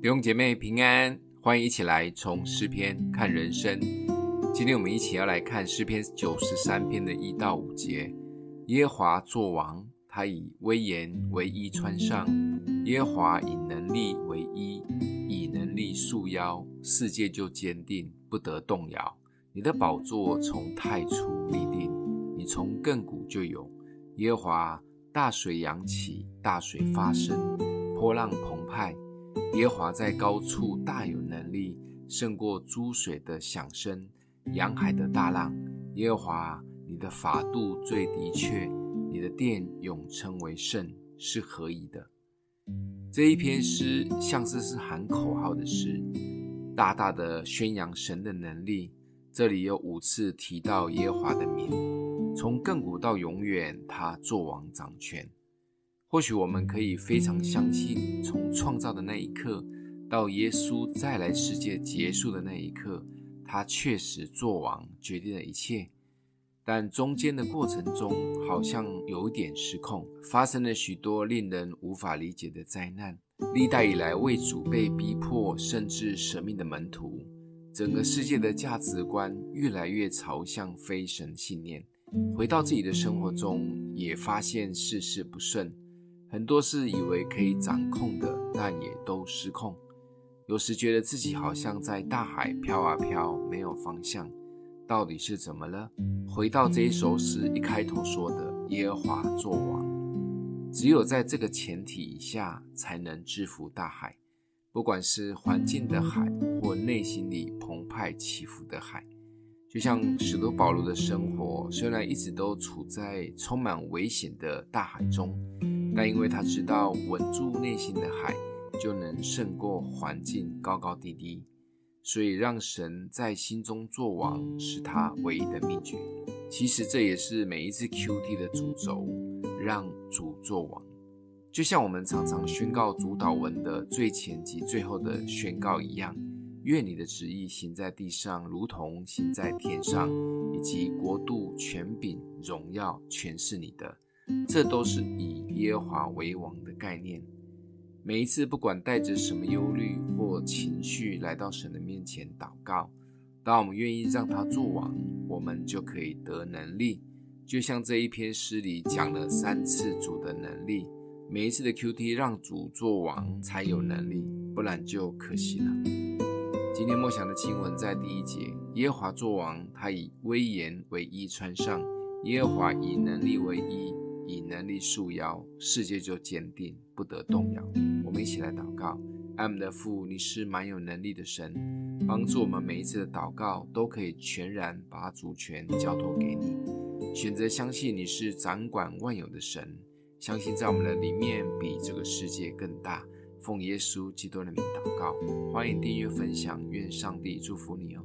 弟兄姐妹平安，欢迎一起来从诗篇看人生。今天我们一起要来看诗篇九十三篇的一到五节。耶和华作王，他以威严为衣穿上；耶和华以能力为衣，以能力束腰，世界就坚定，不得动摇。你的宝座从太初立定，你从亘古就有。耶和华，大水扬起，大水发生，波浪澎湃。耶和华在高处大有能力，胜过诸水的响声，洋海的大浪。耶和华，你的法度最的确，你的殿永称为圣，是合宜的。这一篇诗像是是喊口号的诗，大大的宣扬神的能力。这里有五次提到耶和华的名，从亘古到永远，他作王掌权。或许我们可以非常相信，从创造的那一刻到耶稣再来世界结束的那一刻，他确实作王，决定了一切。但中间的过程中，好像有点失控，发生了许多令人无法理解的灾难。历代以来为主被逼迫甚至舍命的门徒，整个世界的价值观越来越朝向非神信念。回到自己的生活中，也发现事事不顺。很多事以为可以掌控的，但也都失控。有时觉得自己好像在大海飘啊飘，没有方向，到底是怎么了？回到这一首诗一开头说的“耶和华作王”，只有在这个前提下，才能制服大海，不管是环境的海，或内心里澎湃起伏的海。就像使徒保罗的生活，虽然一直都处在充满危险的大海中。但因为他知道稳住内心的海，就能胜过环境高高低低，所以让神在心中作王是他唯一的秘诀。其实这也是每一次 QT 的主轴，让主作王。就像我们常常宣告主祷文的最前及最后的宣告一样：愿你的旨意行在地上，如同行在天上，以及国度、权柄、荣耀，全是你的。这都是以耶和华为王的概念。每一次，不管带着什么忧虑或情绪来到神的面前祷告，当我们愿意让他做王，我们就可以得能力。就像这一篇诗里讲了三次主的能力，每一次的 QT 让主做王才有能力，不然就可惜了。今天默想的经文在第一节：耶和华作王，他以威严为衣穿上；耶和华以能力为衣。以能力束腰，世界就坚定，不得动摇。我们一起来祷告：爱我们的父，你是满有能力的神，帮助我们每一次的祷告都可以全然把主权交托给你，选择相信你是掌管万有的神，相信在我们的里面比这个世界更大。奉耶稣基督的名祷告，欢迎订阅分享，愿上帝祝福你哦。